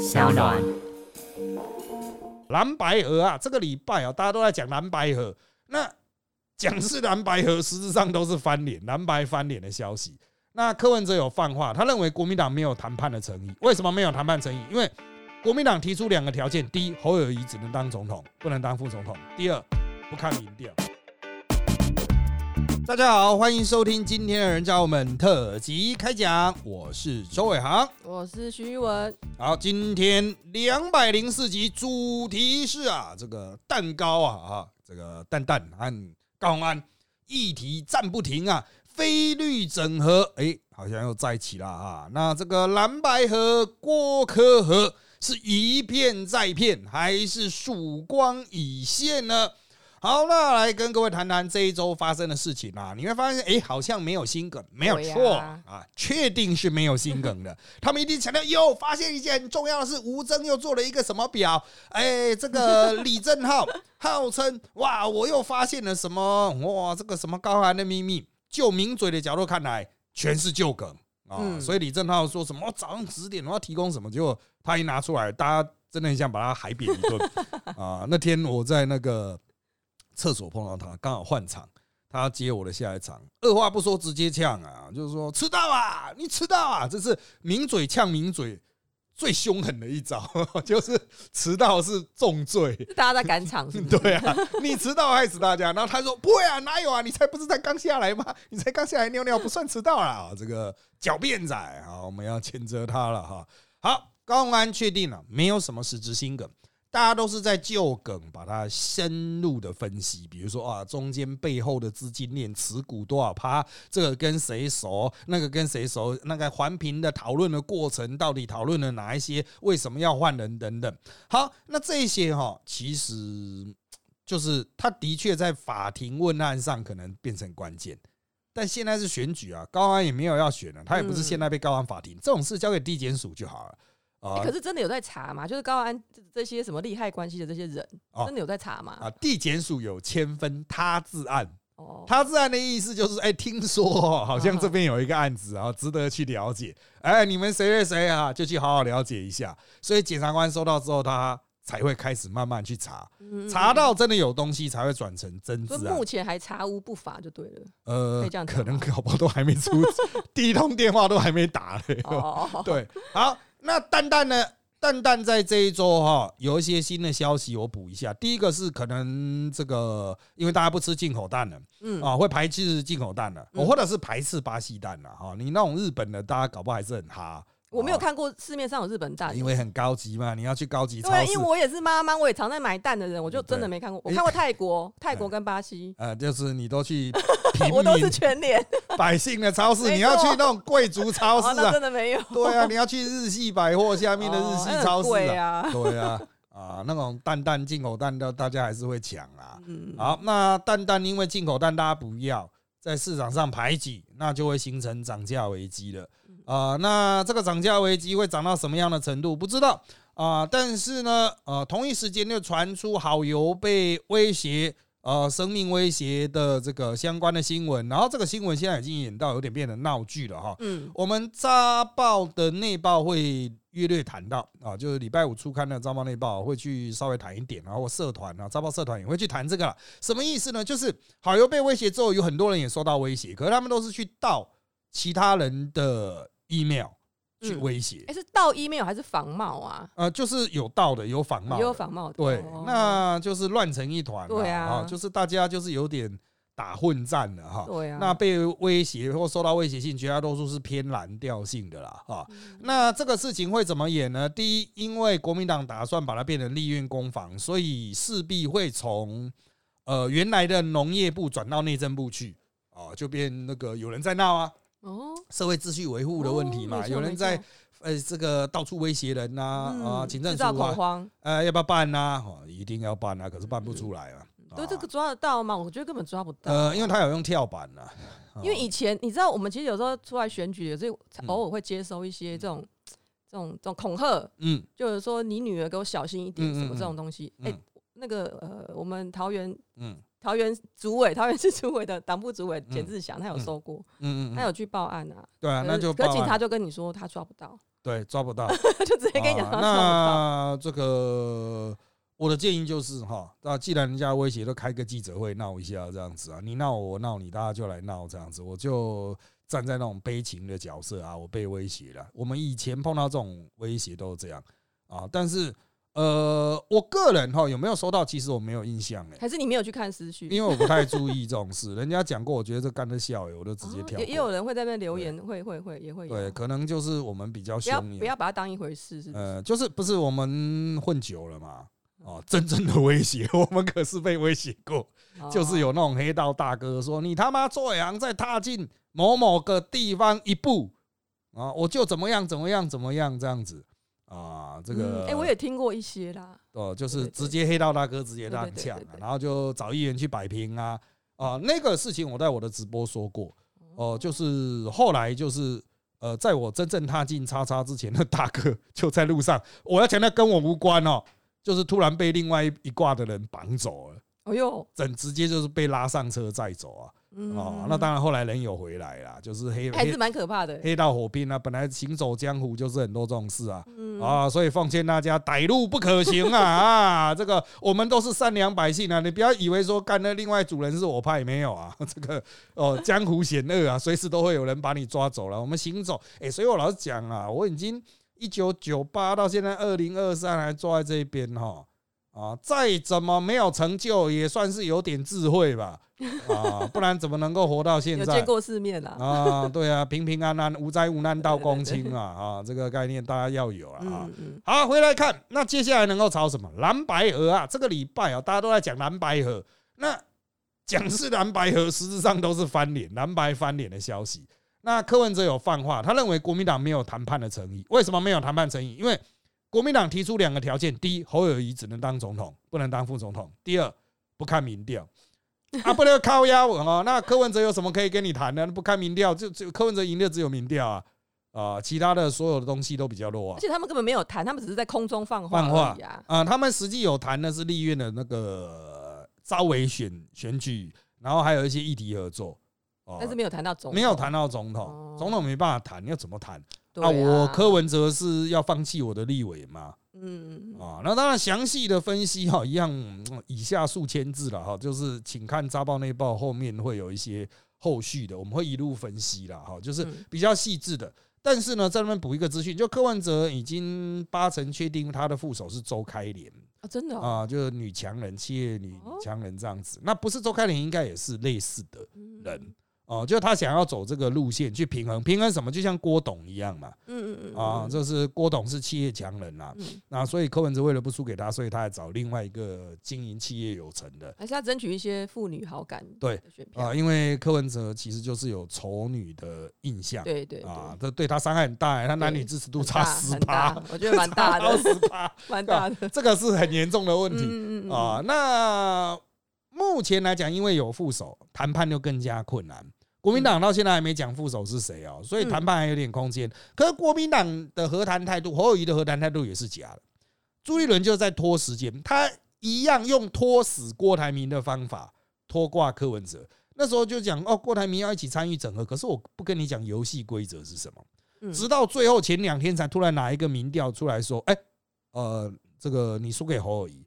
小暖。蓝白河啊，这个礼拜啊，大家都在讲蓝白河。那讲是蓝白河，实质上都是翻脸，蓝白翻脸的消息。那柯文哲有放话，他认为国民党没有谈判的诚意。为什么没有谈判诚意？因为国民党提出两个条件：第一，侯友谊只能当总统，不能当副总统；第二，不看民调。大家好，欢迎收听今天的人教我们特辑开讲，我是周伟航。我是徐文，好，今天两百零四集主题是啊，这个蛋糕啊啊，这个蛋蛋和高虹安议题战不停啊，非律整合，哎，好像又在一起了啊。那这个蓝白河、郭科河是一片再片，还是曙光已现呢？好，那来跟各位谈谈这一周发生的事情啊，你会发现，哎，好像没有心梗，没有错啊，确定是没有心梗的。他们一定强调，哟，发现一件很重要的事，吴征又做了一个什么表？哎，这个李正浩 号称，哇，我又发现了什么？哇，这个什么高寒的秘密？就名嘴的角度看来，全是旧梗啊。嗯所以李正浩说什么哦早上十点我要提供什么，结果他一拿出来，大家真的很想把他海扁一顿 啊。那天我在那个厕所碰到他，刚好换场，他接我的下一场，二话不说直接呛啊，就是说迟到啊，你迟到啊，这是抿嘴呛抿嘴最凶狠的一招，就是迟到是重罪。大家在赶场是？对啊，你迟到害死大家。然后他说不会啊，哪有啊？你才不是才刚下来吗？你才刚下来尿尿不算迟到啦。啊这个狡辩仔啊，我们要谴责他了哈。好，高虹安确定了，没有什么实质性梗。大家都是在旧梗把它深入的分析，比如说啊，中间背后的资金链持股多少趴，这个跟谁熟，那个跟谁熟，那个环评的讨论的过程到底讨论了哪一些，为什么要换人等等。好，那这些哈，其实就是他的确在法庭问案上可能变成关键，但现在是选举啊，高安也没有要选了，他也不是现在被告上法庭，这种事交给地检署就好了啊欸可是真的有在查吗？就是高安这这些什么利害关系的这些人，哦真的有在查吗？啊！地检署有千分他治案，哦，他治案的意思就是，哎，听说哦 好像这边有一个案子啊，值得去了解，哎，你们谁谁谁啊，就去好好了解一下。所以检察官收到之后，他才会开始慢慢去查，嗯查到真的有东西才会转成真治案目。前还查无不法就对了。呃可能吗搞不好都还没出，第一通电话都还没打嘞。哦，对，好，那蛋蛋呢？蛋蛋在这一周哈有一些新的消息，我补一下。第一个是可能这个，因为大家不吃进口蛋了嗯，啊，会排斥进口蛋了，嗯或者是排斥巴西蛋了哈。你那种日本的，大家搞不好还是很哈。啊，我没有看过市面上有日本蛋，因为很高级嘛，你要去高级超对，因为。我也是妈妈，我也常在买蛋的人，我就真的没看过。我看过泰国、泰国跟巴西，呃，就是你都去 平我都是民全年，百姓的超市，你要去那种贵族 超市啊，真的没有。对啊，你要去日系百货下面的日系超市贵啊，啊。对啊，啊，那种蛋蛋进口蛋的，大家还是会抢啊。嗯，好，那蛋蛋因为进口蛋大家不要，在市场上排挤，那就会形成涨价危机了。啊、那这个涨价危机会涨到什么样的程度？不知道啊、但是呢，呃，同一时间又传出好油被威胁。呃，生命威胁的这个相关的新闻，然后这个新闻现在已经演到有点变成闹剧了哈。嗯，我们扎报的内报会略略谈到啊，就是礼拜五初刊的扎报内报会去稍微谈一点，然后社团啊，扎报社团也会去谈这个了。什么意思呢？就是好油被威胁之后，有很多人也受到威胁，可是他们都是去盗其他人的 email 去嗯威胁哎，，是盗 email 还是仿冒啊？呃，就是有盗的，有仿冒也有的，仿冒的。对哦，那就是乱成一团嘛，对啊就是大家就是有点打混战了哈。对啊，那被威胁或受到威胁性，绝大多数是偏蓝调性的啦，哈。那这个事情会怎么演呢？第一，因为国民党打算把它变成立院攻防，所以势必会从呃原来的农业部转到内政部去啊，就变那个有人在闹啊，哦，社会秩序维护的问题嘛，哦有人在呃这个到处威胁人呐啊，嗯警政恐啊，慌，呃要不要办呐？哦，一定要办啊，可是办不出来啊。对，这啊个抓得到吗？我觉得根本抓不到。呃，因为他有用跳板呐，啊因为以前你知道，我们其实有时候出来选举，有时候嗯。偶尔会接收一些这种、这种、这种恐吓，嗯。就是说你女儿给我小心一点，什么这种东西。哎、嗯那个呃，我们桃园嗯桃园主委、桃园市主委的党部主委嗯简志祥，他有收过，嗯嗯，他有去报案啊。对啊，那就可警察就跟你说他抓不到，对，抓不到，就直接跟你讲啊他抓那这个我的建议就是哈，那既然人家威胁都开个记者会闹一下这样子啊，你闹我，我闹你，大家就来闹这样子，我就站在那种悲情的角色啊，我被威胁了。我们以前碰到这种威胁都是这样啊，但是呃，我个人哈有没有收到，其实我没有印象哎、不到，还是你没有去看私讯？因为我不太注意这种事，人家讲过，我觉得这干得笑哎，我都直接跳。哦也也有人会在那留言，会会会也会有。对，可能就是我们比较不要凶不要把它当一回事？呃，就是不是我们混久了嘛？哦，真正的威胁，我们可是被威胁过，就是有那种黑道大哥说你他妈做羊再踏进某某个地方一步啊，我就怎么样怎么样怎么样这样子啊，这个哎，我也听过一些啦。哦，就是直接黑道大哥直接对对让呛啊对对，对然后就找议员去摆平啊啊，那个事情我在我的直播说过哦，就是后来就是。呃，在我真正踏进叉叉之前，那大哥就在路上。我要强调跟我无关哦，就是突然被另外一一挂的人绑走了，哎呦，整直接就是被拉上车再走啊。嗯哦，那当然后来人有回来啦，就是黑黑还是蛮可怕的。黑道火拼啊，本来行走江湖就是很多这种事啊。嗯啊，所以奉劝大家，歹路不可行啊！啊，这个我们都是善良百姓啊，你不要以为说干的另外主人是我派，没有啊，这个哦，江湖险恶啊，随时都会有人把你抓走了。我们行走，哎，所以我老是讲啊，我已经一九九八到现在二零二三还坐在这边哈。啊，再怎么没有成就，也算是有点智慧吧，啊，不然怎么能够活到现在有见？过世面啦。啊，对啊，平平安安，无灾无难到公卿啊，啊，这个概念大家要有啊。啊嗯嗯，好，回来看，那接下来能够炒什么？蓝白河啊，这个礼拜啊，大家都在讲蓝白河，那讲是蓝白河，实质上都是翻脸，蓝白翻脸的消息。那柯文哲有放话，他认为国民党没有谈判的诚意。为什么没有谈判诚意？因为国民党提出两个条件：第一，侯友谊只能当总统，不能当副总统；第二，不看民调。啊，不能靠压我哦。那柯文哲有什么可以跟你谈的？不看民调，就就柯文哲赢的只有民调啊啊，其他的所有的东西都比较弱啊而。且他们根本没有谈，他们只是在空中放话放话啊。啊，他们实际有谈的是立院的那个招委选选举，然后还有一些议题合作。哦但是没有谈到总统，没有谈到总统哦，总统没办法谈，要怎么谈？对啊，我柯文哲是要放弃我的立委嘛？嗯，嗯啊，那当然详细的分析哈，一样嗯以下数千字了哈，就是请看《扎报内报》后面会有一些后续的，我们会一路分析了哈，就是嗯。比较细致的。但是呢，在那边补一个资讯，就柯文哲已经八成确定他的副手是周开莲。啊，真的哦，啊，就是女强人、企业女哦。强人这样子。那不是周开莲，应该也是类似的嗯。人哦，就他想要走这个路线去平衡，平衡什么？就像郭董一样嘛。嗯嗯嗯啊，嗯这是郭董是企业强人啦。嗯，那所以柯文哲为了不输给他，所以他还找另外一个经营企业有成的。还是要争取一些妇女好感对啊，，因为柯文哲其实就是有丑女的印象。对对对，啊，这对他伤害很大欸，他男女支持度差十趴大，我觉得蛮大到的，十趴，蛮大的。这个是很严重的问题。嗯嗯。啊。，那目前来讲，因为有副手，谈判就更加困难。国民党到现在还没讲副手是谁哦，所以谈判还有点空间。可是国民党的和谈态度，侯友谊的和谈态度也是假的。朱立伦就在拖时间，他一样用拖死郭台铭的方法拖挂柯文哲。那时候就讲哦，郭台铭要一起参与整合，可是我不跟你讲游戏规则是什么。嗯直到最后前两天才突然拿一个民调出来说，哎、呃，这个你输给侯友谊，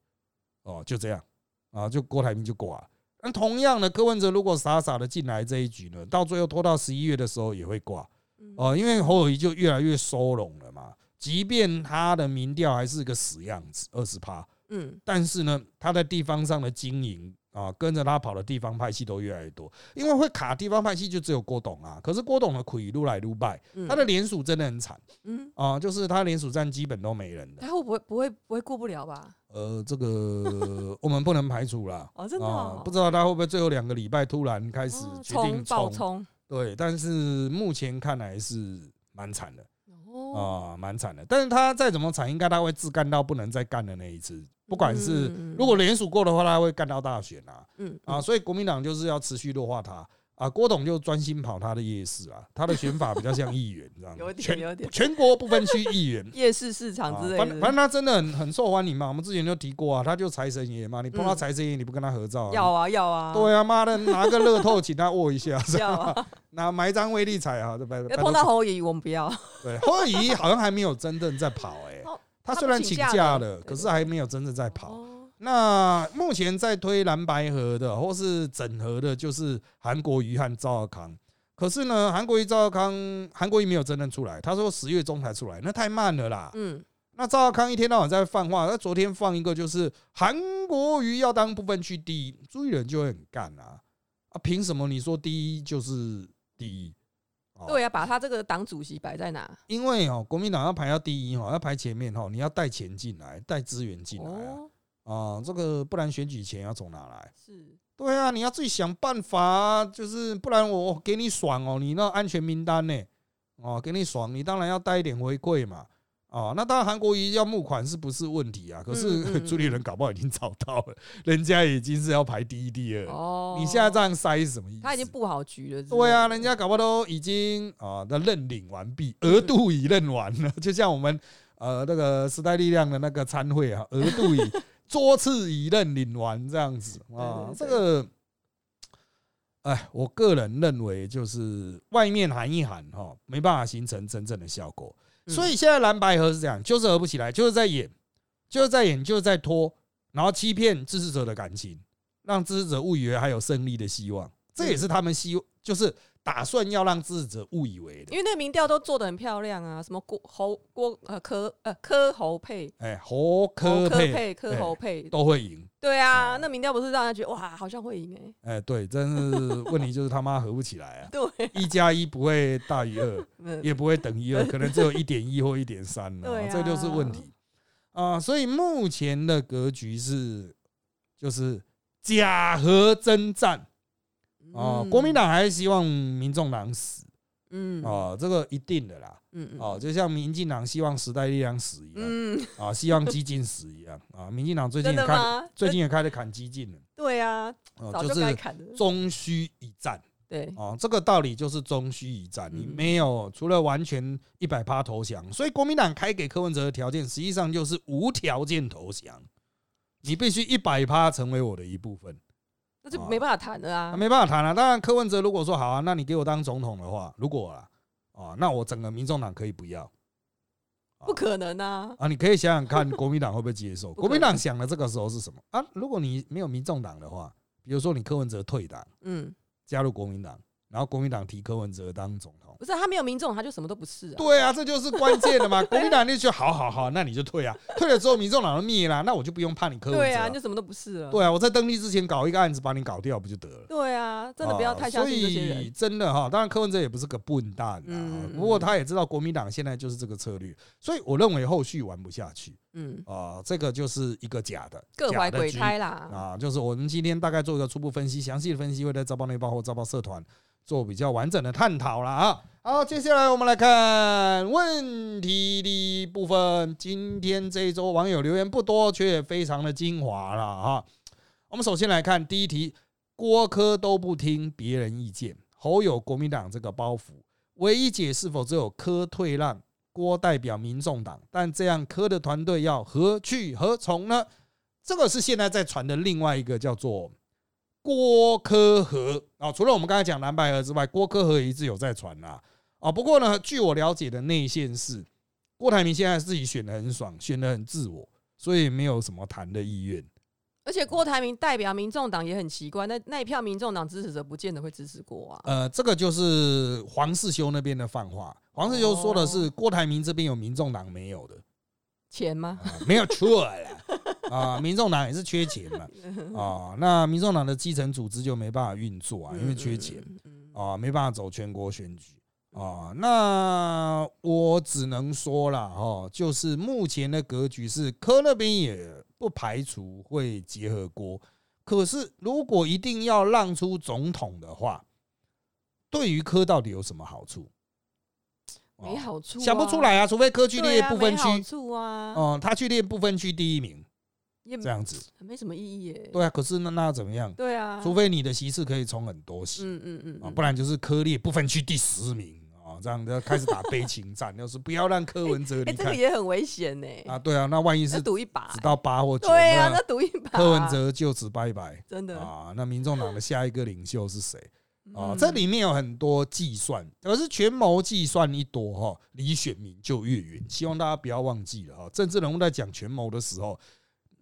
哦，就这样啊，就郭台铭就挂了。那同样的，柯文哲如果傻傻的进来这一局呢，到最后拖到十一月的时候也会挂嗯哦，因为侯友谊就越来越收拢了嘛。即便他的民调还是个死样子，二十趴，嗯但是呢，他在地方上的经营啊，跟着他跑的地方派系都越来越多，因为会卡地方派系就只有郭董啊。可是郭董的亏撸来撸败，嗯他的联署真的很惨嗯，啊，就是他联署站基本都没人的。他会不会不会不会过不了吧？呃，这个我们不能排除啦。哦，真的啊哦，不知道他会不会最后两个礼拜突然开始哦决定冲爆冲？对，但是目前看来是蛮惨的哦，啊，蛮惨的。但是他再怎么惨，应该他会自干到不能再干的那一次。不管是如果联署过的话，他会干到大选啊嗯啊，所以国民党就是要持续弱化他啊，郭董就专心跑他的夜市啊，他的选法比较像议员这样，有点全有点全国不分区议员。夜市市场之类反正反正，他真的很很受欢迎嘛，我们之前就提过啊，他就财神爷嘛，你碰到嗯财神爷你不跟他合照、要啊要啊，对啊，妈的，拿个乐透请他握一下，是要吧？啊，拿买一张威力彩啊，对不对？碰到侯乙我们不要，对侯友谊好像还没有真正在跑 哎、哦他虽然请假了，可是还没有真正在跑。哦那目前在推蓝白河的，或是整合的，就是韩国瑜和赵少康。可是呢，韩国瑜、赵少康，韩国瑜没有真正出来，他说十月中才出来，那太慢了啦。嗯，那赵少康一天到晚在放话，他昨天放一个就是韩国瑜要当部分区第一，朱一人就会很干啊啊！凭什么你说第一就是第一？哦对啊，把他这个党主席摆在哪？因为哦，国民党要排到第一哈，要排前面哈，你要带钱进来，带资源进来啊。哦，啊，这个不然选举钱要从哪来？是，对啊，你要自己想办法啊，就是不然我给你爽哦，你那安全名单呢？哦，给你爽，你当然要带一点回馈嘛。哦，那当然韩国瑜要募款是不是问题啊？可嗯是嗯 朱立伦搞不好已经找到了，人家已经是要排第一、第二。哦，你现在这样塞是什么意思？他已经布好局了，对啊，人家搞不好都已经啊那认领完毕，额度已认完了，就像我们呃那个时代力量的那个参会啊，额度已桌次已认领完这样子啊这个。哎，我个人认为就是外面喊一喊哈，没办法形成真正的效果。所以现在蓝白合是这样，就是合不起来，就是在演，就是在演，就是在拖，然后欺骗支持者的感情，让支持者误以为还有胜利的希望。这也是他们希，就是打算要让支持者误以为的。因为那民调都做的很漂亮啊，什么郭侯郭呃柯呃柯侯配。哎，侯柯配配柯侯配，都会赢。对哦啊，那民调不是让人觉得哇，好像会赢哎，哎，对，真是问题就是他妈合不起来啊！对，一加一不会大于二，嗯也不会等于二，可能只有一点一或一点三了对，啊这就是问题啊。所以目前的格局是，就是假和真战啊。嗯。国民党还是希望民众党死。嗯。啊，这个一定的啦。嗯嗯哦，就像民进党希望时代力量死一样。嗯，啊，希望激进死一样。啊。民进党最近也开，最近也开始砍激进了。对啊，哦，就就是中需一战。对，哦，这个道理就是中需一战，你嗯没有除了完全一百趴投降，所以国民党开给柯文哲的条件，实际上就是无条件投降，你必须一百趴成为我的一部分，那就没办法谈了那啊，没办法谈了。当然，柯文哲如果说好啊，那你给我当总统的话，如果啊，哦，那我整个民众党可以不要。不可能啊，啊，你可以想想看，国民党会不会接受？国民党想的这个时候是什么啊？如果你没有民众党的话，比如说你柯文哲退党，嗯，加入国民党，然后国民党提柯文哲当总统，不是他没有民众，他就什么都不是啊，对啊，这就是关键的嘛。国民党就好好好，那你就退啊，退了之后民众党就灭啦，那我就不用怕你柯文哲。对啊，啊你就什么都不是了，对啊，我在登记之前搞一个案子把你搞掉不就得了？对啊，真的不要太相信这些啊所以人，真的哈，当然柯文哲也不是个笨蛋啊。嗯，嗯不过他也知道国民党现在就是这个策略，所以我认为后续玩不下去。嗯，啊，这个就是一个假的，各怀鬼胎啦，啊，就是我们今天大概做一个初步分析，详细的分析会在招报内报或招报社团做比较完整的探讨了啊。好，接下来我们来看问题的部分。今天这一周网友留言不多，却非常的精华了啊。我们首先来看第一题：郭科都不听别人意见，侯有国民党这个包袱，唯一解是否只有科退让，郭代表民众党，但这样科的团队要何去何从呢？这个是现在在传的另外一个叫做郭科和啊，除了我们刚才讲蓝白河之外，郭科和也一直有在传啦啊。不过呢，据我了解的内线是，郭台铭现在自己选的很爽，选的很自我，所以没有什么谈的意愿。而且郭台铭代表民众党也很奇怪，那那一票民众党支持者不见得会支持郭啊。呃，这个就是黄世修那边的泛话。黄世修说的是郭台铭这边有民众党没有的，钱吗？啊没有 错了啊，民众党也是缺钱嘛啊，那民众党的基层组织就没办法运作啊，因为缺钱。啊，没办法走全国选举啊。那我只能说了哈，就是目前的格局是柯那边也不排除会结合郭，可是如果一定要让出总统的话，对于柯到底有什么好处？没好处、想不出。来啊，除非科去列不分区没好，处啊。嗯，他去列不分区第一名，也这样子。没什么意义耶。对啊，可是那那要怎么样？对啊，除非你的席次可以冲很多席嗯嗯嗯啊，嗯不然就是科列不分区第十名啊，这样的开始打悲情战，要是不要让柯文哲哎、离开这个也很危险呢。啊，对啊，那万一是赌一把只，到八或九，对啊，那那赌一把。柯文哲就此拜拜真的啊，那民众党的下一个领袖是谁？啊，嗯这里面有很多计算，可是权谋计算一多哈，离选民就越远。希望大家不要忘记了哈，政治人物在讲权谋的时候，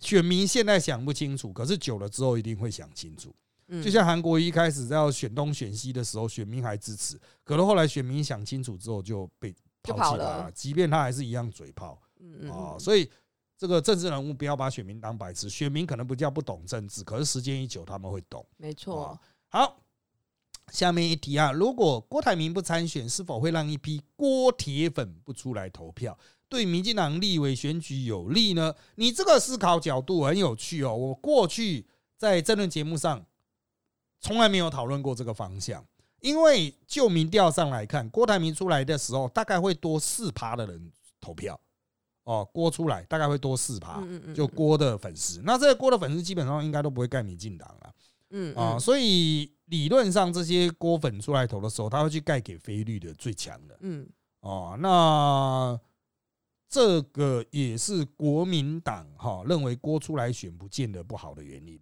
选民现在想不清楚，可是久了之后一定会想清楚。嗯就像韩国一开始在要选东选西的时候，选民还支持，可是后来选民想清楚之后就被抛弃了了，即便他还是一样嘴炮嗯嗯啊。嗯所以这个政治人物不要把选民当白痴，选民可能不叫不懂政治，可是时间一久他们会懂。没错啊，好，下面一题啊，如果郭台铭不参选，是否会让一批郭铁粉不出来投票，对民进党立委选举有利呢？你这个思考角度很有趣哦。我过去在政论节目上从来没有讨论过这个方向，因为就民调上来看，郭台铭出来的时候，大概会多四趴的人投票。哦，郭出来大概会多四趴，就郭的粉丝。那这个郭的粉丝基本上应该都不会盖民进党了。嗯啊，嗯所以理论上这些郭粉出来投的时候，他会去盖给菲律的最强的嗯哦。那这个也是国民党哈认为郭出来选不见得不好的原因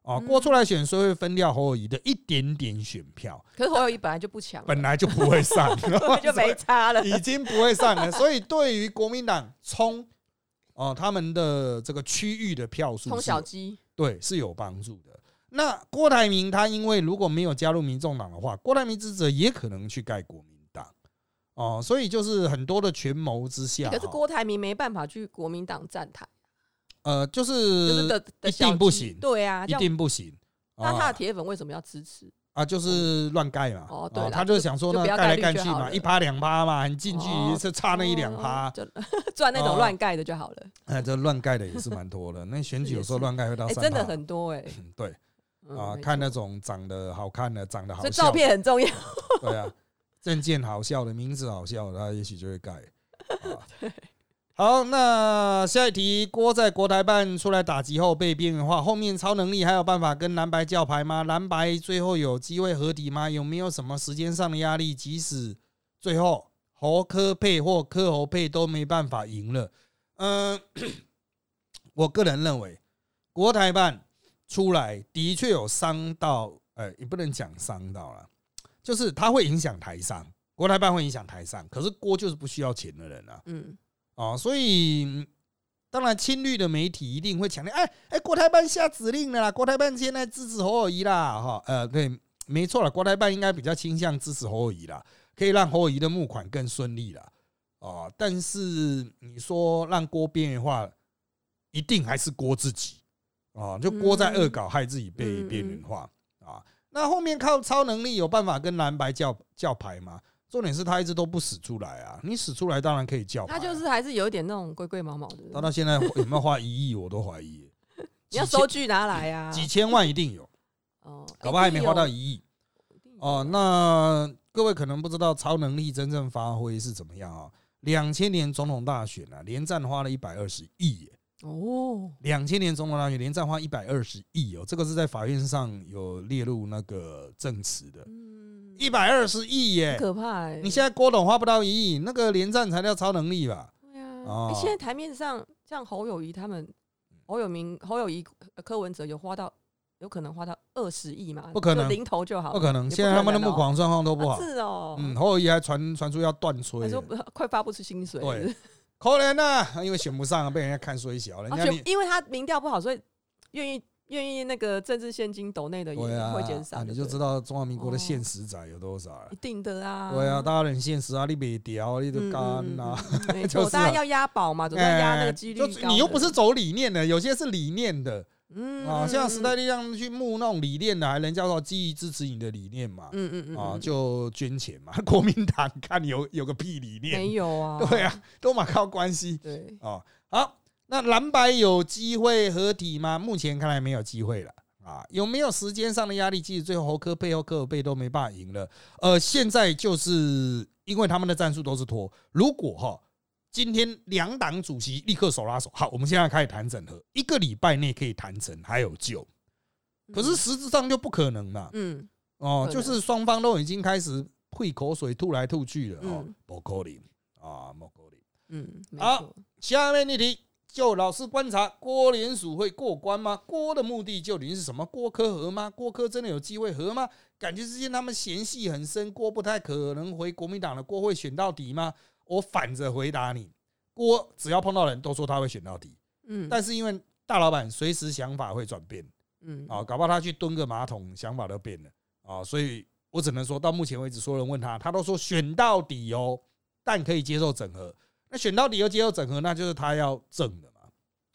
啊。嗯郭出来选，所以会分掉侯友谊的一点点选票，可是侯友谊本来就不强，本来就不会上，就没差了。已经不会上了。所以对于国民党冲哦他们的这个区域的票数冲小鸡，对，是有帮助的。那郭台铭他因为如果没有加入民众党的话，郭台铭支持者也可能去盖国民党哦，所以就是很多的权谋之下，可是郭台铭没办法去国民党站台，呃就就是一定不行对啊，一定不行。那他的啊铁粉为什么要支持？啊，就是乱盖嘛。哦对他就是想说那不要盖盖来盖去嘛，一趴两趴嘛，很近距离哦是差那一两哦趴。就 赚那种哦乱盖的就好了。哎，这乱盖的也是蛮多的。那选举有时候乱盖会到真的很多哎嗯对嗯啊，看那种长得好看的、长得好所以笑的照片很重要。对啊，证件好笑的，名字好笑的，他也许就会改。啊好，那下一题，郭在国台办出来打击后被边缘化，后面超能力还有办法跟蓝白叫牌吗？蓝白最后有机会合体吗？有没有什么时间上的压力？即使最后侯科配或科侯配都没办法赢了，嗯、我个人认为国台办出来的确有伤到，呃，也不能讲伤到了。就是它会影响台商，国台办会影响台商，可是郭就是不需要钱的人啊，嗯，哦，所以嗯当然亲绿的媒体一定会强调，哎哎，国台办下指令了啦，国台办现在支持侯友谊啦，哈，呃，对，没错了，国台办应该比较倾向支持侯友谊啦，可以让侯友谊的募款更顺利了，哦，但是你说让郭边缘化，一定还是郭自己，哦，就郭在恶搞，害自己被嗯。边缘化。啊。那后面靠超能力有办法跟蓝白叫叫牌吗？重点是他一直都不使出来啊！你使出来当然可以叫他就是还是有一点那种龟龟毛毛的。他到现在有没有花一亿，我都怀疑。你要收据拿来啊！几千万一定有，哦，搞不好还没花到一一亿哦。那各位可能不知道超能力真正发挥是怎么样啊？两千年总统大选啊，连战花了一百二十亿耶。哦，两千年总统大选连战花一百二十亿哦，这个是在法院上有列入那个证词的，嗯，一百二十亿耶很！可怕哎。你现在郭董花不到一亿，那个连战才叫超能力吧？对啊，现在台面上像侯友谊他们，侯友明、侯友谊、呃柯文哲有花到，有可能花到二十亿嘛？不可能零头就好，不可能，也现在他们的可能哦募款状况都不好啊。是哦，嗯，侯友谊还传传出要断吹了，他说快发不出薪水，对可怜呐，因为选不上，被人家看衰小，人而家因为他民调不好，所以愿意愿意那个政治现金斗内的也会减少，啊你就知道道中华民国的现实仔有多少了一。定的啊，对啊，大家很现实啊，你没屌，你就嗯干嗯 呐。大家要押宝嘛，总是要押那个几率你又不是走理念的，有些是理念的嗯啊，像时代嗯力量去募那种理念的，还人叫做基于支持你的理念嘛，嗯嗯嗯啊，嗯就捐钱嘛。国民党看有有个屁理念，没有啊，对啊，都嘛靠关系对，哦。好，那蓝白有机会合体吗？目前看来没有机会了啊。有没有时间上的压力？即使最后侯科背后科尔贝都没办法赢了。呃，现在就是因为他们的战术都是拖，如果哈今天两党主席立刻手拉手，好，我们现在开始谈整合，一个礼拜内可以谈成，还有救。可是实质上就不可能嘛。嗯，哦，就是双方都已经开始吐口水、吐来吐去了哦嗯，不可能啊，不可能。嗯，好，下面一题，就老师观察，郭联署会过关吗？郭的目的究竟是什么？郭科和吗？郭科真的有机会和吗？感觉之间他们嫌隙很深，郭不太可能回国民党的，郭会选到底吗？我反着回答你，郭只要碰到人都说他会选到底，嗯，但是因为大老板随时想法会转变嗯，啊，搞不好他去蹲个马桶，想法都变了啊，所以我只能说到目前为止，所有人问他，他都说选到底哦，但可以接受整合。那选到底又接受整合，那就是他要正的嘛。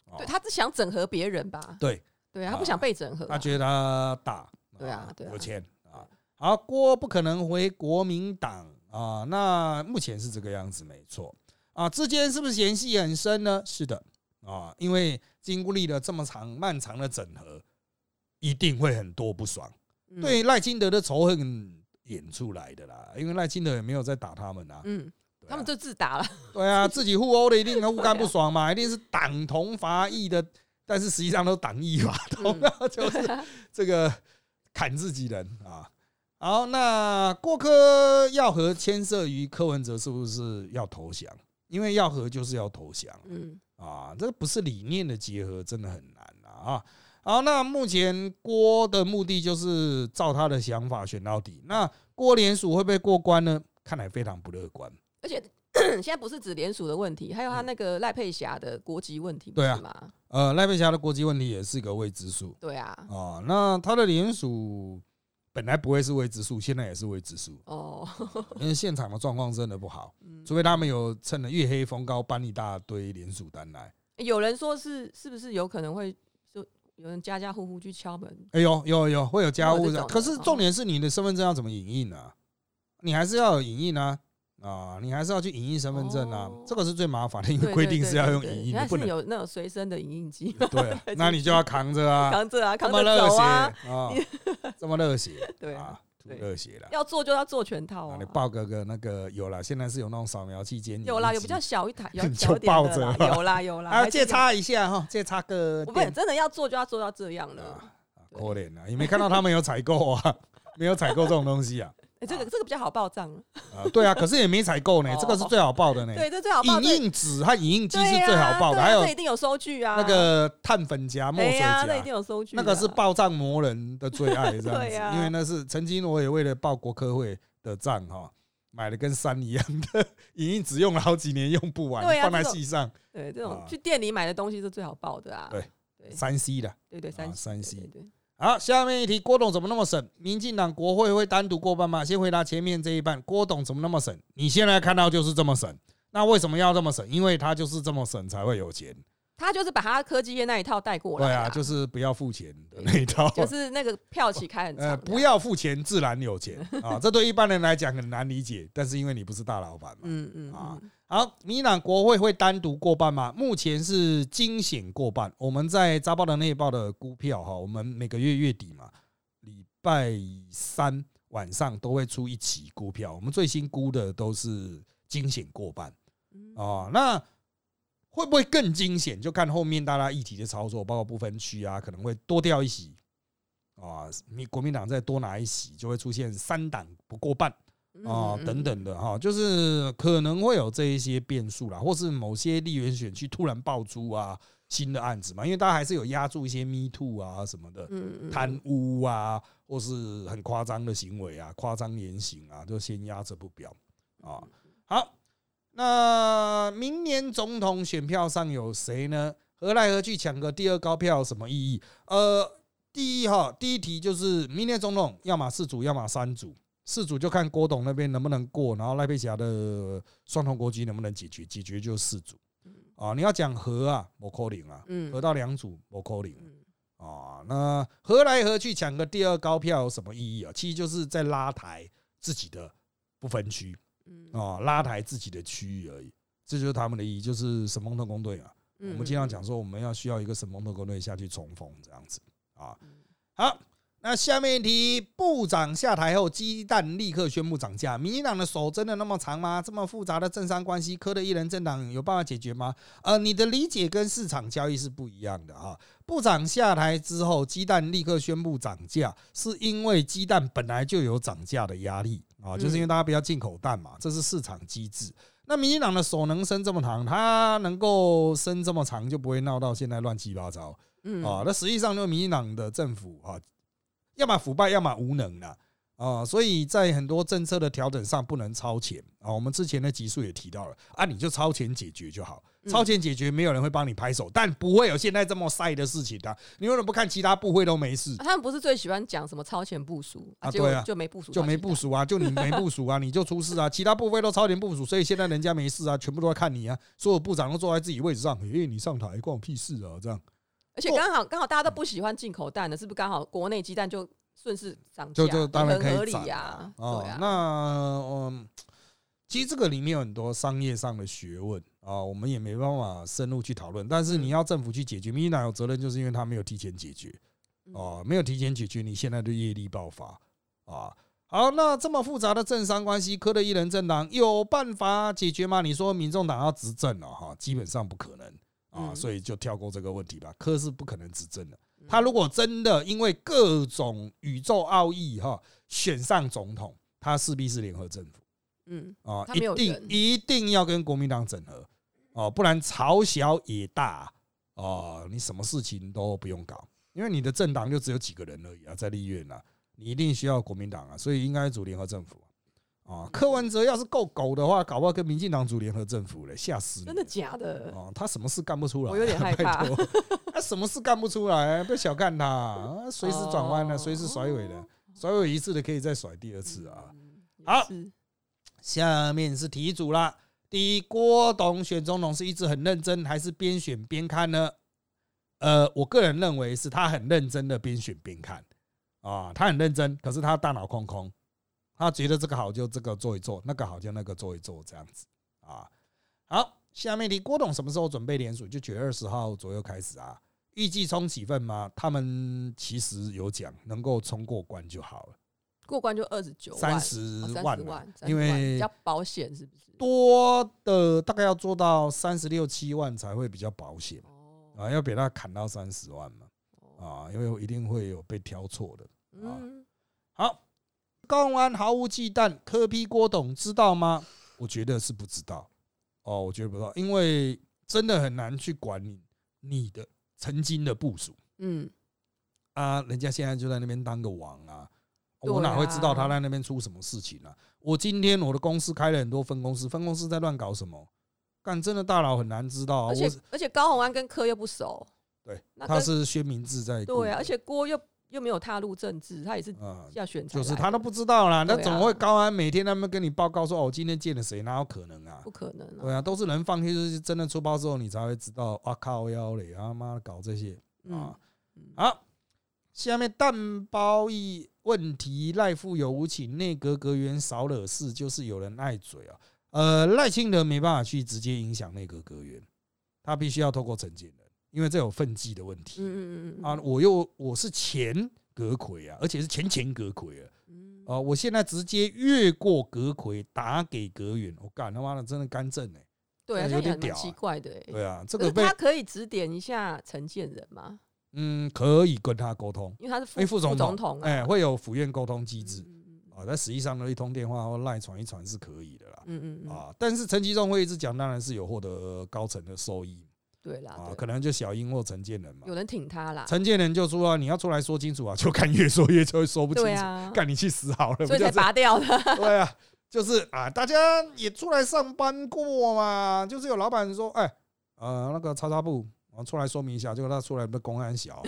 哦对，他只想整合别人吧？对，对啊，他不想被整合啊。他觉得他大，对啊对啊有钱啊。好，郭不可能回国民党啊，那目前是这个样子，没错啊。之间是不是嫌隙很深呢？是的啊，因为经历了这么长漫长的整合，一定会很多不爽。嗯对赖清德的仇恨演出来的啦，因为赖清德也没有在打他们啊。嗯，啊他们就自打了。对啊，自己互殴的一定互干不 爽嘛，一定是党同伐异的，但是实际上都是党异伐同，嗯 就是这个砍自己人啊。好，那郭科要和牵涉于柯文哲是不是要投降？因为要和就是要投降嗯啊，这不是理念的结合，真的很难啊。好，那目前郭的目的就是照他的想法选到底。那郭联署会不会过关呢？看来非常不乐观。而且 现在不是指联署的问题，还有他那个赖佩霞的国籍问题，对啊？呃，赖佩霞的国籍问题也是个未知数对啊，啊。那他的联署本来不会是未知数，现在也是未知数，哦，因为现场的状况真的不好，嗯除非他们有趁着月黑风高搬一大堆联署单来。有人说是是不是有可能会就有人家家户户去敲门？哎呦，有有会有家务的可是重点是你的身份证要怎么影印呢？你还是要有影印啊。啊，你还是要去影印身份证啊哦，这个是最麻烦的，因为对规定是要用影印不能有那种随身的影印机，对，那你就要扛着啊，扛着啊，这扛着走啊，啊，这么热血，对啊对热血了。要做就要做全套啊啊，你。抱哥哥那个有了，现在是有那种扫描器兼有啦，有比较小一台，有你小点的抱着啦有啦有啦，啊，借插一下哈，借插个我不电真的要做就要做到这样了。啊，可怜啊，你没看到他们有采购啊，没有采购这种东西啊，哎，这个这个比较好报账，啊，对啊，可是也没采购呢，哦这个是最好报的呢。对，这最好报。影印纸和影印机是最好报的，还有这一定有收据啊。那个碳粉夹、墨水对呀，那一定夹，有收据啊。那个是报账魔人的最爱，这样 子，因为那是曾经我也为了报国科会的账哈。买了跟山一样的影印纸，用了好几年用不完，放在对啊这种系上，对这种啊去店里买的东西是最好报的啊。对对三 C 的。对对，三三对 C 对对好，下面一题，郭董怎么那么省？民进党国会会单独过半吗？先回答前面这一半，郭董怎么那么省？你现在看到就是这么省，那为什么要这么省？因为他就是这么省才会有钱。他就是把他科技业那一套带过来啦。对啊，就是不要付钱的那一套。就是那个票起开很长呃，不要付钱，自然有钱啊！这对一般人来讲很难理解，但是因为你不是大老板嘛。嗯嗯啊嗯好，民进党国会会单独过半吗？目前是惊险过半。我们在扎报的内报的估票哈，我们每个月月底嘛，礼拜三晚上都会出一期估票，我们最新估的都是惊险过半嗯哦。那会不会更惊险？就看后面大家议题的操作，包括不分区啊，可能会多掉一席啊，民国民党再多拿一席，就会出现三党不过半。啊、嗯等等的哈，就是可能会有这一些变数啦，或是某些立员选区突然爆出啊新的案子嘛，因为大家还是有压住一些 Me Too 啊什么的贪污啊，或是很夸张的行为啊、夸张言行啊，就先压着不表啊。好，那明年总统选票上有谁呢？何来何去抢个第二高票有什么意义？呃，第一哈，第一题就是明年总统要么四组，要么三组。四组就看郭董那边能不能过，然后赖佩霞的双重国籍能不能解决，解决就四组啊。你要讲和啊，我扣零啊，嗯合到两组我扣零嗯啊。那和来和去抢个第二高票有什么意义啊？其实就是在拉抬自己的不分区嗯啊，拉抬自己的区域而已。这就是他们的意义，就是神风特工队啊。嗯我们经常讲说，我们要需要一个神风特工队下去冲锋这样子啊。嗯好，那下面一题，部长下台后，鸡蛋立刻宣布涨价。民进党的手真的那么长吗？这么复杂的政商关系，科的一人政党有办法解决吗？呃，你的理解跟市场交易是不一样的啊。部长下台之后，鸡蛋立刻宣布涨价，是因为鸡蛋本来就有涨价的压力啊，就是因为大家不要进口蛋嘛，这是市场机制。那民进党的手能伸这么长，它能够伸这么长，就不会闹到现在乱七八糟。嗯啊，那实际上就民进党的政府啊。要么腐败，要么无能了啊，所以在很多政策的调整上不能超前啊。我们之前的集数也提到了啊，你就超前解决就好，超前解决没有人会帮你拍手，但不会有现在这么晒的事情的。你为什么不看其他部会都没事？他们不是最喜欢讲什么超前部署啊？对啊，就没部署，就没部署啊，就你没部署啊，你就出事啊。其他部会都超前部署，所以现在人家没事啊，全部都在看你啊。所有部长都坐在自己位置上，因为你上台关我屁事啊，这样。而且刚好刚好大家都不喜欢进口蛋的，是不是刚好国内鸡蛋就顺势涨价？就就当然可以涨呀。哦，那嗯，其实这个里面有很多商业上的学问啊，我们也没办法深入去讨论。但是你要政府去解决，民进党有责任，就是因为他没有提前解决哦，没有提前解决，你现在的业力爆发啊。好，那这么复杂的政商关系，科的一人政党有办法解决吗？你说民众党要执政了哈，基本上不可能。啊，所以就跳过这个问题吧。科是不可能执政的。他如果真的因为各种宇宙奥义哈选上总统，他势必是联合政府。嗯啊，一定一定要跟国民党整合哦，不然朝小也大哦，你什么事情都不用搞，因为你的政党就只有几个人而已啊，在立院啊，你一定需要国民党啊，所以应该组联合政府。啊，柯文哲要是够狗的话，搞不好跟民进党组联合政府嘞，吓死你！真的假的？哦，他什么事干不出来？我有点害怕。他什么事干不出来？不要小看他，随时转弯的，随时甩尾的，甩尾一次的可以再甩第二次啊！好，下面是题组啦。第一，郭董选总统是一直很认真，还是边选边看呢？呃，我个人认为是他很认真的边选边看啊，他很认真，可是他大脑空空。他觉得这个好就这个做一做，那个好就那个做一做，这样子啊。好，下面题，郭董什么时候准备联署？就九月二十号左右开始啊。预计冲几份吗？他们其实有讲，能够冲过关就好了。过关就二十九三十万，因为比较保险，是不是？多的大概要做到三十六七万才会比较保险啊，要给他砍到三十万嘛啊，因为一定会有被挑错的啊。好。高安毫无忌惮，科批郭董知道吗？我觉得是不知道哦，我觉得不知道，因为真的很难去管你你的曾经的部署。嗯，啊，人家现在就在那边当个王啊，我哪会知道他在那边出什么事情呢？我今天我的公司开了很多分公司，分公司在乱搞什么？干真的大佬很难知道。而且而且高宏安跟柯又不熟，对，他是薛明志在。对，而且郭又。又没有踏入政治，他也是要选，就是他都不知道啦。那怎么会高安每天他们跟你报告说哦，今天见了谁？哪有可能啊？不可能。对啊，都是人放屁，就是，真的出包之后，你才会知道。哇靠，腰嘞，他妈搞这些啊！好，下面蛋包一问题：赖富有无请内阁阁员少惹事，就是有人爱嘴啊。呃，赖清德没办法去直接影响内阁阁员，他必须要透过陈建仁。因为这有分际的问题，嗯嗯嗯啊，我又我是前阁魁啊，而且是前前阁魁啊，啊，我现在直接越过阁魁打给阁员，我干他妈的真的干政哎，对啊，有点屌，奇怪的哎，对啊，这个他可以指点一下陈建仁吗？嗯，可以跟他沟通，因为他是副总统，哎，会有府院沟通机制啊，但实际上呢，一通电话或赖传一传是可以的啦，嗯嗯啊，但是陈其中会一直讲，当然是有获得高层的收益。对啦，啊，可能就小英或陈建仁嘛，有人挺他啦。陈建仁就说：“你要出来说清楚啊！”就看越说越就会说不清楚，干你去死好了，所以才拔掉的。对啊，就是啊，大家也出来上班过嘛，就是有老板说：“哎，呃，那个叉叉部，我出来说明一下。”结果他出来被公安小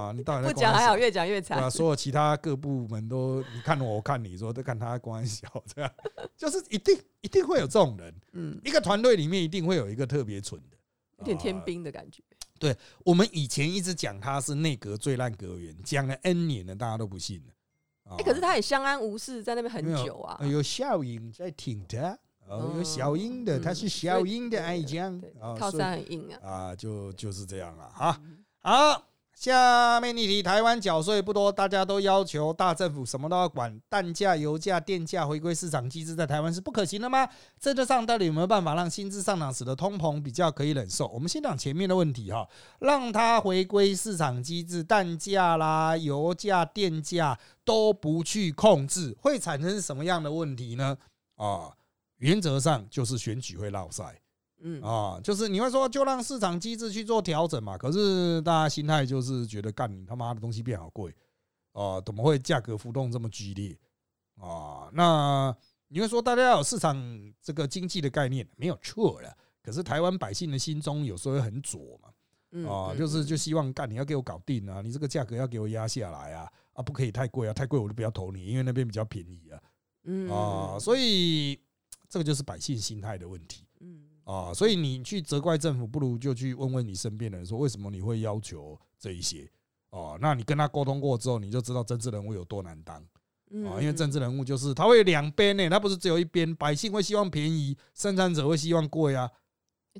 啊，你到底不讲还好，越讲越惨。对啊，所有其他各部门都你看我，我看你说都看他公安小，这样 就是一定一定会有这种人。嗯，一个团队里面一定会有一个特别蠢的。有点天兵的感觉。对我们以前一直讲他是内阁最烂阁员，讲了 N 年了，大家都不信了。哎，可是他也相安无事，在那边很久啊。有效应在挺他，哦，有小英的，他是小英的爱将，靠山很硬啊。啊，就就是这样了啊。好，下面一题，台湾缴税不多，大家都要求大政府什么都要管，蛋价、油价、电价回归市场机制，在台湾是不可行的吗？政策上到底有没有办法让薪资上涨，使得通膨比较可以忍受？我们先讲前面的问题哈，让它回归市场机制，蛋价啦、油价、电价都不去控制，会产生什么样的问题呢？啊，原则上就是选举会落赛。嗯啊，就是你会说就让市场机制去做调整嘛？可是大家心态就是觉得干你他妈的东西变好贵啊，怎么会价格浮动这么剧烈啊？那你会说大家要有市场这个经济的概念没有错了，可是台湾百姓的心中有时候会很左嘛嗯啊，嗯就是就希望干你要给我搞定啊，你这个价格要给我压下来啊啊，不可以太贵啊，太贵我就不要投你，因为那边比较便宜啊嗯啊，所以这个就是百姓心态的问题。嗯啊，所以你去责怪政府，不如就去问问你身边的人，说为什么你会要求这一些？哦，那你跟他沟通过之后，你就知道政治人物有多难当嗯啊。因为政治人物就是他会有两边呢，他不是只有一边，百姓会希望便宜，生产者会希望贵啊。啊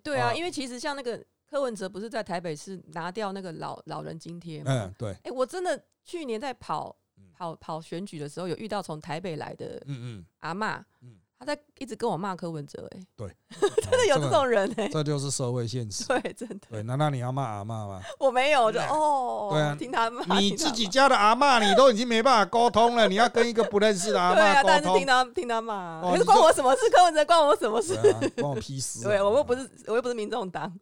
对啊，因为其实像那个柯文哲不是在台北市拿掉那个老老人津贴吗？嗯，对，哎，我真的去年在跑嗯跑跑选举的时候，有遇到从台北来的嗯嗯，阿嬷嗯，她在一直跟我骂柯文哲，哎，对，真的有这种人哎，这就是社会现实。对，真的，对，难道你要骂阿妈吗？我没有，我就哦，对啊听他骂，你自己家的阿妈，你都已经没办法沟通了，你要跟一个不认识的阿对啊，妈沟通，但是听他听他骂，可是关我什么事？柯文哲关我什么事？对啊，关我屁事啊。对我又不是我又不是民众党，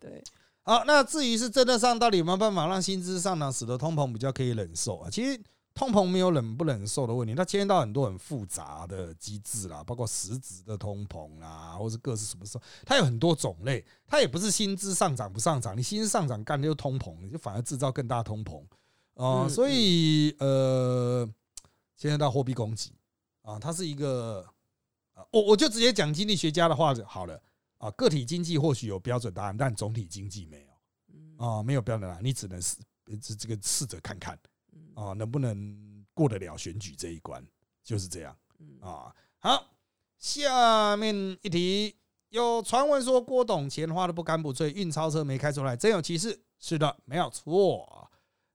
对，好，那至于是真的上到底有没有办法让薪资上涨，使得通膨比较可以忍受啊？其实通膨没有忍不忍受的问题，它牵涉到很多很复杂的机制啦，包括实质的通膨啦，或是各是什么时候，它有很多种类，它也不是薪资上涨不上涨，你薪资上涨干的就通膨，你就反而制造更大通膨。啊、嗯所以呃，牵涉到货币供给啊，它是一个啊，我我就直接讲经济学家的话就好了。啊，个体经济或许有标准答案，但总体经济没有。嗯。啊，没有标准答案，你只能试这这个试着看看。嗯啊，能不能过得了选举这一关，就是这样嗯啊。好，下面一题，有传闻说郭董钱花的不干不脆，运钞车没开出来，真有其事？是的，没有错。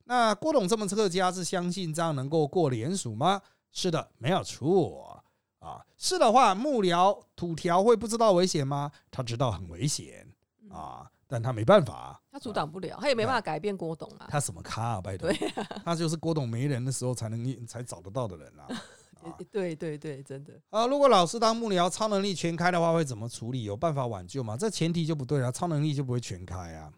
那郭董这么客家，是相信这样能够过联署吗？是的，没有错。啊，是的话，幕僚土条会不知道危险吗？他知道很危险啊，但他没办法。他阻挡不了，他也没办法改变郭董啊。他什么咖啊？拜托，他就是郭董没人的时候才能才找得到的人啊。啊对对对，真的。啊，如果老师当幕僚，超能力全开的话，会怎么处理？有办法挽救吗？这前提就不对了，超能力就不会全开啊。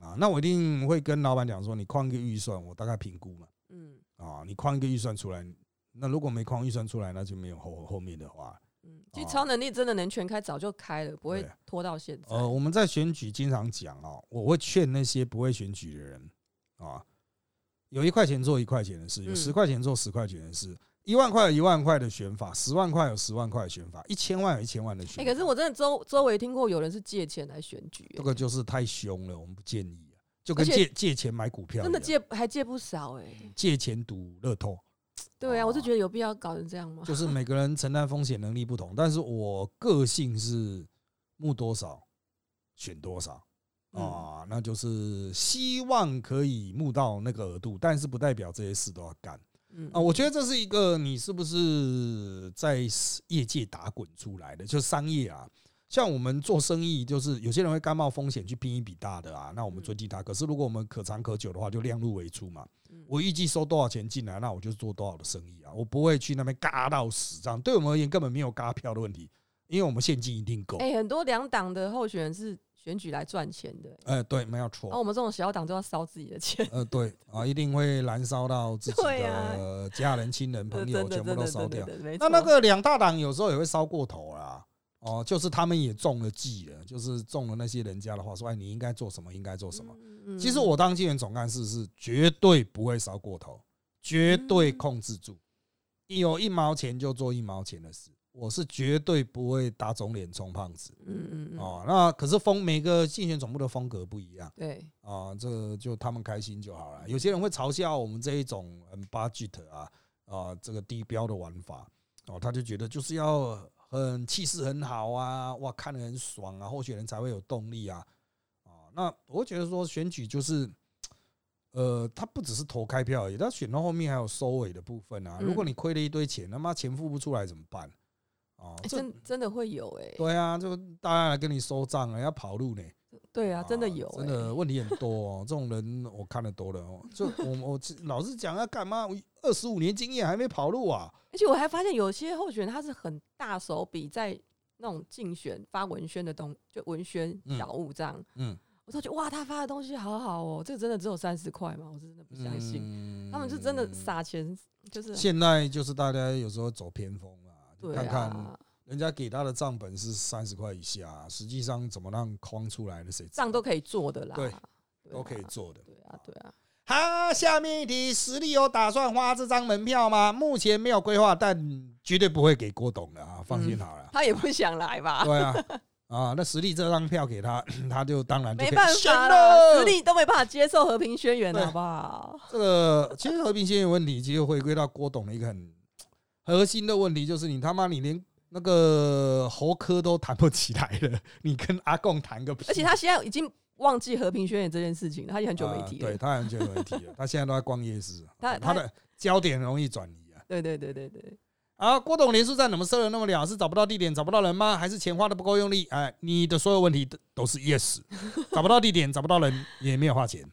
啊，那我一定会跟老板讲说，你框一个预算，我大概评估嘛。嗯啊，你框一个预算出来，那如果没框预算出来，那就没有后后面的话。嗯，其实超能力真的能全开，早就开了，不会拖到现在。呃，我们在选举经常讲哦，我会劝那些不会选举的人啊，有一块钱做一块钱的事，有嗯十块钱做十块钱的事，一万块有一万块的选法，十万块有十万块的选法，一千万有一千万的选哎，法。可是我真的周周围听过有人是借钱来选举，这个就是太凶了，我们不建议啊，就跟借借钱买股票，真的借还借不少哎。借钱赌乐透，对啊，我就哦觉得有必要搞成这样吗？就是每个人承担风险能力不同，但是我个性是募多少选多少嗯啊，那就是希望可以募到那个额度，但是不代表这些事都要干嗯啊。我觉得这是一个你是不是在业界打滚出来的，就商业啊。像我们做生意，就是有些人会甘冒风险去拼一笔大的啊，那我们尊敬他。可是如果我们可长可久的话，就量入为出嘛。嗯我预计收多少钱进来，那我就做多少的生意啊，我不会去那边嘎到死这样。对我们而言根本没有嘎票的问题，因为我们现金一定够。哎，很多两党的候选人是选举来赚钱的，呃，对，没有错。我们这种小党就要烧自己的钱。呃，对啊，一定会燃烧到自己对的家人、亲人、朋友，全部都烧掉。那那错个两大党有时候也会烧过头啦。哦，就是他们也中了计了，就是中了那些人家的话，说哎，你应该做什么，应该做什么。嗯其实我当竞选总干事是绝对不会烧过头，绝对控制住，一有一毛钱就做一毛钱的事，我是绝对不会打肿脸充胖子。嗯嗯嗯，哦。那可是风每个竞选总部的风格不一样。对，啊，这个就他们开心就好了。有些人会嘲笑我们这一种很 budget 啊啊这个低标的玩法。哦，他就觉得就是要很气势很好啊，哇看得很爽啊，候选人才会有动力啊。啊，那我觉得说选举就是，呃，他不只是投开票而已，他选到后面还有收尾的部分啊。嗯如果你亏了一堆钱，他妈钱付不出来怎么办？哦，哎这真真的会有哎，对啊，就大家来跟你收账啊，要跑路呢。对啊，真的有真哎，的问题很多哦。这种人我看得多了哦。就 我我老是讲要干嘛？我二十五年经验还没跑路啊？而且我还发现有些候选人他是很大手笔在那种竞选发文宣的东，就文宣嗯小物这样，嗯，我都觉得哇，他发的东西好好哦，这个真的只有三十块吗？我是真的不相信，嗯他们是真的撒钱，就是现在就是大家有时候走偏锋啊，你对看看啊，人家给他的账本是三十块以下，实际上怎么让框出来的谁账都可以做的啦，对对都可以啊做的。对啊，对啊，好，下面一题，实力有打算花这张门票吗？目前没有规划，但绝对不会给郭董的啊，放心好了。他也不想来吧？对啊，啊，那实力这张票给他，他就当然没办法，了实力都没办法接受和平宣言，对好不好？这个其实和平宣言问题，其实回归到郭董的一个很核心的问题，就是你他妈你连那个侯科都谈不起来了，你跟阿贡谈个屁？而且他现在已经忘记和平宣言这件事情了，他也很久没提了啊对。他很久没提了，他现在都在逛夜市，他他的焦点容易转移啊。对对对对对，啊，郭董连署站怎么设的那么了？是找不到地点，找不到人吗？还是钱花的不够用力？哎，你的所有问题都都是 yes，找不到地点，找不到人，也没有花钱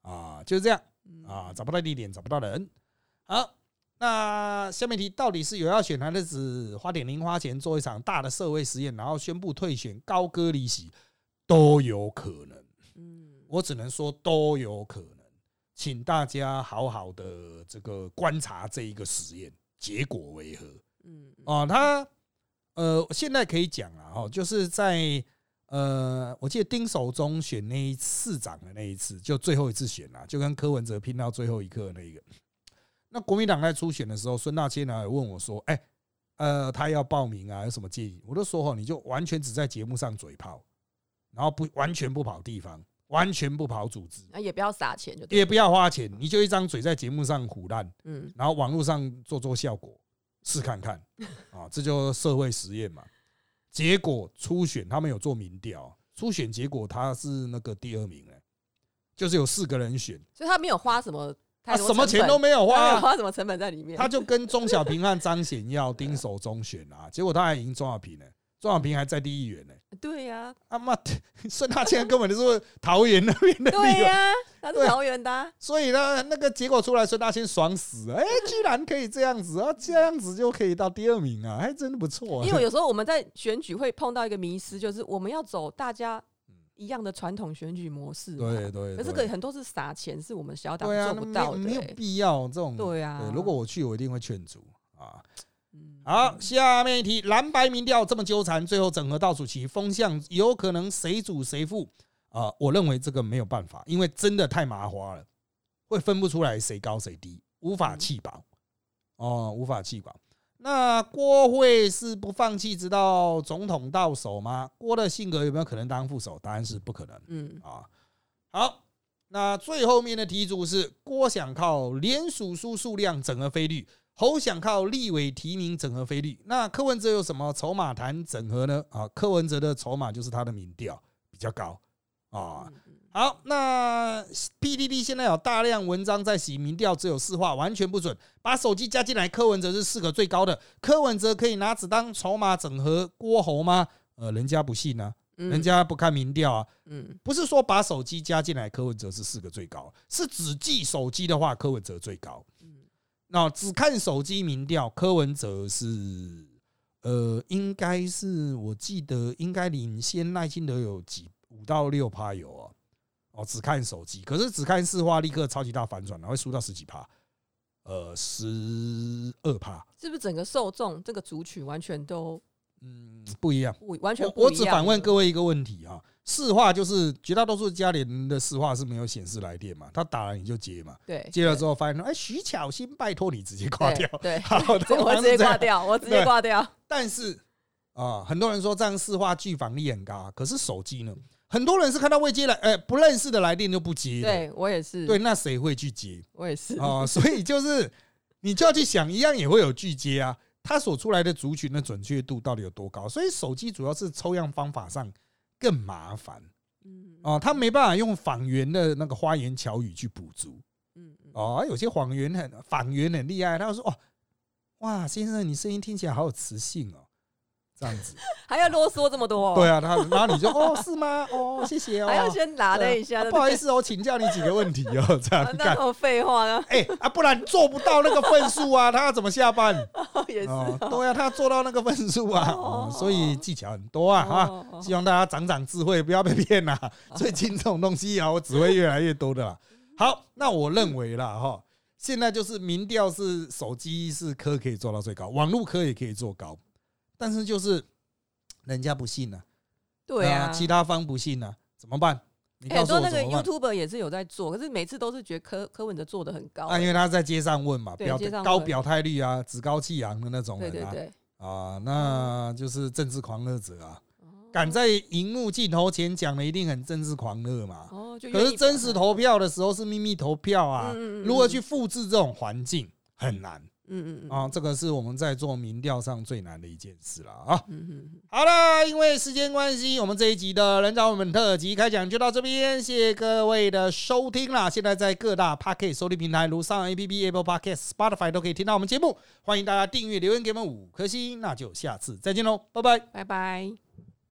啊，就是这样嗯啊，找不到地点，找不到人。好，那下面题到底是有要选，还是只花点零花钱做一场大的社会实验，然后宣布退选，高歌离席，都有可能。嗯，我只能说都有可能，请大家好好的这个观察这一个实验结果为何嗯哦。他呃，现在可以讲了哈，就是在呃，我记得丁守中选那一次长的那一次，就最后一次选了，就跟柯文哲拼到最后一刻那一个。那国民党在初选的时候，孙大千呢问我说：“哎，呃，他要报名啊，有什么建议？”我都说：“哦，你就完全只在节目上嘴炮，然后不完全不跑地方，完全不跑组织，那也不要撒钱就也不要花钱，你就一张嘴在节目上胡烂，嗯然后网络上做做效果，试看看 啊，这就社会实验嘛。结果初选他们有做民调，初选结果他是那个第二名哎，就是有四个人选，所以他没有花什么他什么钱都没没有他没有花，花什么成本在里面，他就跟钟小平和张显耀、丁守中选啊，结果他还赢钟小平呢，钟小平还在第一员呢。对呀，他妈，孙大千根本就是桃园那边的对呀，他是桃园的啊，所以呢，那个结果出来，孙大千爽死了，哎，居然可以这样子啊，这样子就可以到第二名啊，还真的不错啊。因为有时候我们在选举会碰到一个迷失，就是我们要走大家一样的传统选举模式嘛，对对，可是这对个很多是撒钱，是我们小党做不到的欸。没有没有必要这种。对啊，对，如果我去，我一定会劝阻啊。嗯好，下面一题，蓝白民调这么纠缠，最后整合倒数期，风向有可能谁主谁负啊？我认为这个没有办法，因为真的太麻花了，会分不出来谁高谁低，无法弃保哦，无法弃保。那郭会是不放弃直到总统到手吗？郭的性格有没有可能当副手？答案是不可能。嗯啊。好，那最后面的题组是郭想靠联署书数量整合菲率，侯想靠立委提名整合菲率。那柯文哲有什么筹码谈整合呢？啊，柯文哲的筹码就是他的民调比较高啊。好，那 PDD 现在有大量文章在洗民调，只有四话，完全不准。把手机加进来，柯文哲是四个最高的，柯文哲可以拿此当筹码整合郭侯吗？呃，人家不信呢、嗯人家不看民调啊。嗯不是说把手机加进来，柯文哲是四个最高，是只记手机的话，柯文哲最高。嗯那只看手机民调，柯文哲是呃，应该是我记得应该领先赖清德有几五到六趴有哦。哦，只看手机，可是只看市话，立刻超级大反转，然后会输到十几趴，呃，十二趴，是不是整个受众这个族群完全都嗯，不一样。不完全我我只不一样的反问各位一个问题啊，市话就是绝大多数家里人的市话是没有显示来电嘛，他打了你就接嘛，对接了之后发现说，哎，徐巧芯，拜托你直接挂掉。对，好，的 我直接挂。掉，我直接对挂掉。但是啊，很多人说这样市话拒访力很高，可是手机呢，很多人是看到未接来，哎，不认识的来电就不接的。对我也是，对，那谁会去接我也是。啊？所以就是你就要去想，一样也会有拒接啊。它所出来的族群的准确度到底有多高？所以手机主要是抽样方法上更麻烦嗯哦，他没办法用仿原的那个花言巧语去补足嗯嗯哦。有些谎言很仿原很厉害，他说哦，哇，先生你声音听起来好有磁性哦，这样子。还要啰嗦这么多，对啊，他然后你就哦是吗？哦谢谢哦，还要先拿了一下，啊不好意思哦，我请教你几个问题哦，这样啊，那干。种废话呢？哎啊，不然做不到那个分数啊，他要怎么下班？也是哦，哦对啊，他要做到那个分数啊，所以技巧很多啊哈。哦哦希望大家长长智慧，不要被骗啦。最近这种东西啊，我只会越来越多的啦。好，那我认为啦哈，现在就是民调是手机是科可以做到最高，网络科也可以做高，但是就是人家不信呢，对啊，其他方不信呢，怎么办？你告诉哎很多那个？YouTuber 也是有在做，可是每次都是觉得柯柯文哲做的很高。啊，因为他在街上问嘛，表高表态率啊，趾高气扬的那种人啊，对对，啊，那就是政治狂热者啊，哦。敢在荧幕镜头前讲的一定很政治狂热嘛。哦，可是真实投票的时候是秘密投票啊，嗯嗯嗯。如何去复制这种环境很难嗯嗯嗯啊，这个是我们在做民调上最难的一件事了啊。嗯嗯嗯，好了，因为时间关系，我们这一集的人找我们特辑开讲就到这边，谢谢各位的收听啦。现在在各大 Podcast 收听平台，如上 APP、Apple Podcast、Spotify 都可以听到我们节目，欢迎大家订阅、留言给我们五颗星，那就下次再见喽，拜拜。拜拜。